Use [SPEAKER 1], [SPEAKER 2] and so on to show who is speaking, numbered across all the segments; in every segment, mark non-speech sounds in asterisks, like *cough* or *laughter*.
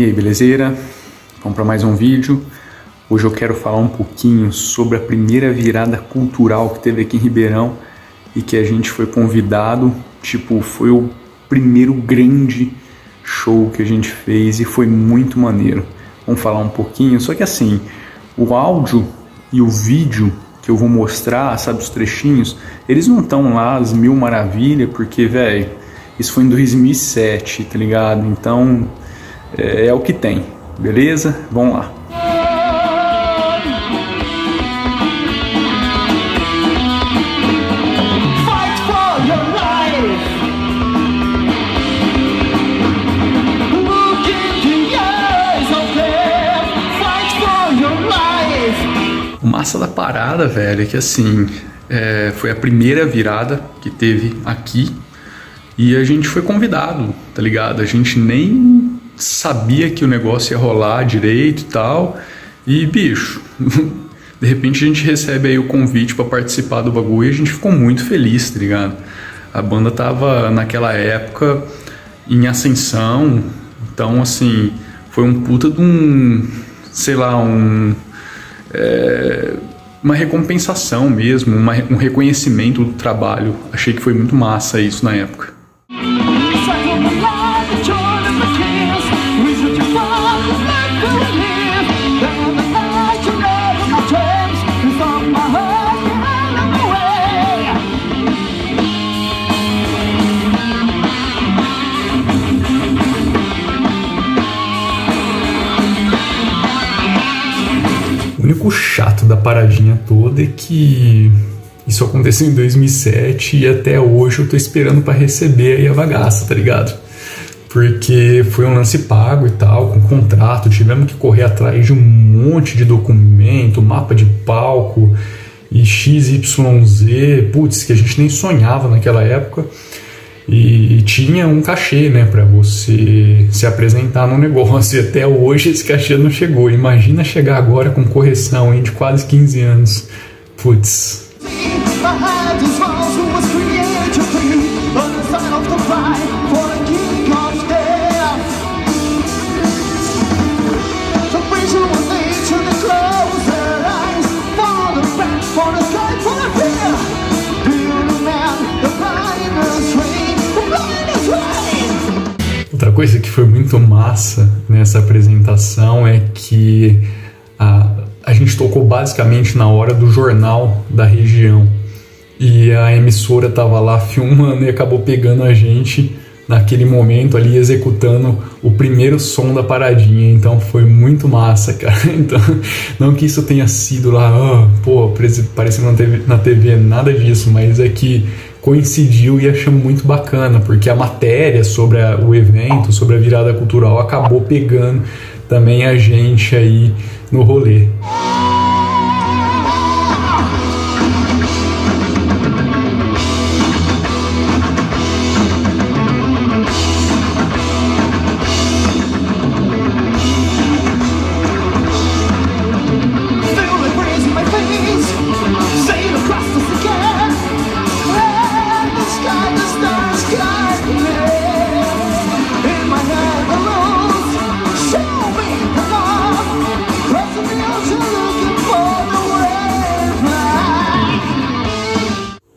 [SPEAKER 1] E aí, belezeira? Vamos para mais um vídeo. Hoje eu quero falar um pouquinho sobre a primeira virada cultural que teve aqui em Ribeirão e que a gente foi convidado. Tipo, foi o primeiro grande show que a gente fez e foi muito maneiro. Vamos falar um pouquinho, só que assim, o áudio e o vídeo que eu vou mostrar, sabe, os trechinhos, eles não estão lá as mil maravilhas, porque, velho, isso foi em 2007, tá ligado? Então, é, é o que tem, beleza? Vamos lá. O massa da parada, velho, é que assim, é, foi a primeira virada que teve aqui e a gente foi convidado, tá ligado? A gente nem sabia que o negócio ia rolar direito e tal. E, bicho, *laughs* de repente a gente recebe aí o convite para participar do bagulho e a gente ficou muito feliz, tá ligado? A banda tava naquela época em ascensão, então assim, foi um puta de um, sei lá, um. É, uma recompensação mesmo, uma, um reconhecimento do trabalho. Achei que foi muito massa isso na época. Único chato da paradinha toda é que isso aconteceu em 2007 e até hoje eu tô esperando para receber aí a bagaça, tá ligado? Porque foi um lance pago e tal, com contrato, tivemos que correr atrás de um monte de documento, mapa de palco e XYZ, putz, que a gente nem sonhava naquela época. E tinha um cachê, né, para você se apresentar no negócio. *laughs* E até hoje esse cachê não chegou. Imagina chegar agora com correção hein, de quase 15 anos. Putz. Outra coisa que foi muito massa nessa apresentação é que a, a gente tocou basicamente na hora do jornal da região e a emissora estava lá filmando e acabou pegando a gente naquele momento ali executando o primeiro som da paradinha, então foi muito massa, cara. *laughs* Então, não que isso tenha sido lá, oh, pô, parecendo na TV, na TV, nada disso, mas é que coincidiu e achamos muito bacana, porque a matéria sobre a, o evento, sobre a virada cultural, acabou pegando também a gente aí no rolê.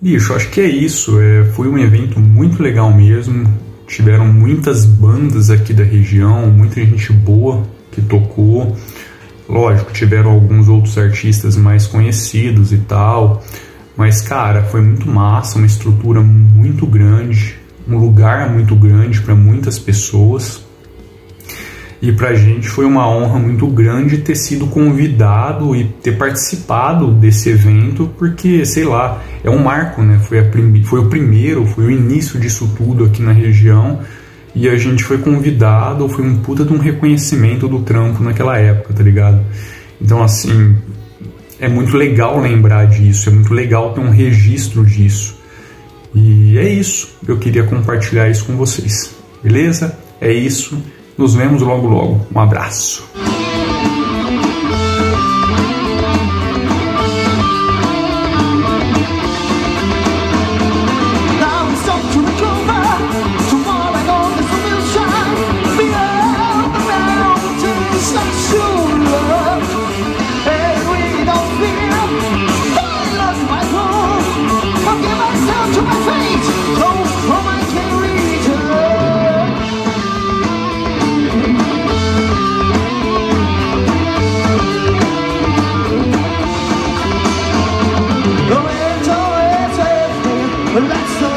[SPEAKER 1] Bicho, acho que é isso. É, foi um evento muito legal mesmo. Tiveram muitas bandas aqui da região, muita gente boa que tocou. Lógico, tiveram alguns outros artistas mais conhecidos e tal. Mas, cara, foi muito massa, uma estrutura muito grande, um lugar muito grande para muitas pessoas. E para a gente foi uma honra muito grande ter sido convidado e ter participado desse evento, porque, sei lá, é um marco, né? Foi, foi o primeiro, foi o início disso tudo aqui na região. E a gente foi convidado, foi um puta de um reconhecimento do trampo naquela época, tá ligado? Então, assim, é muito legal lembrar disso, é muito legal ter um registro disso. E é isso, eu queria compartilhar isso com vocês, beleza? É isso. Nos vemos logo logo. Um abraço.
[SPEAKER 2] Let's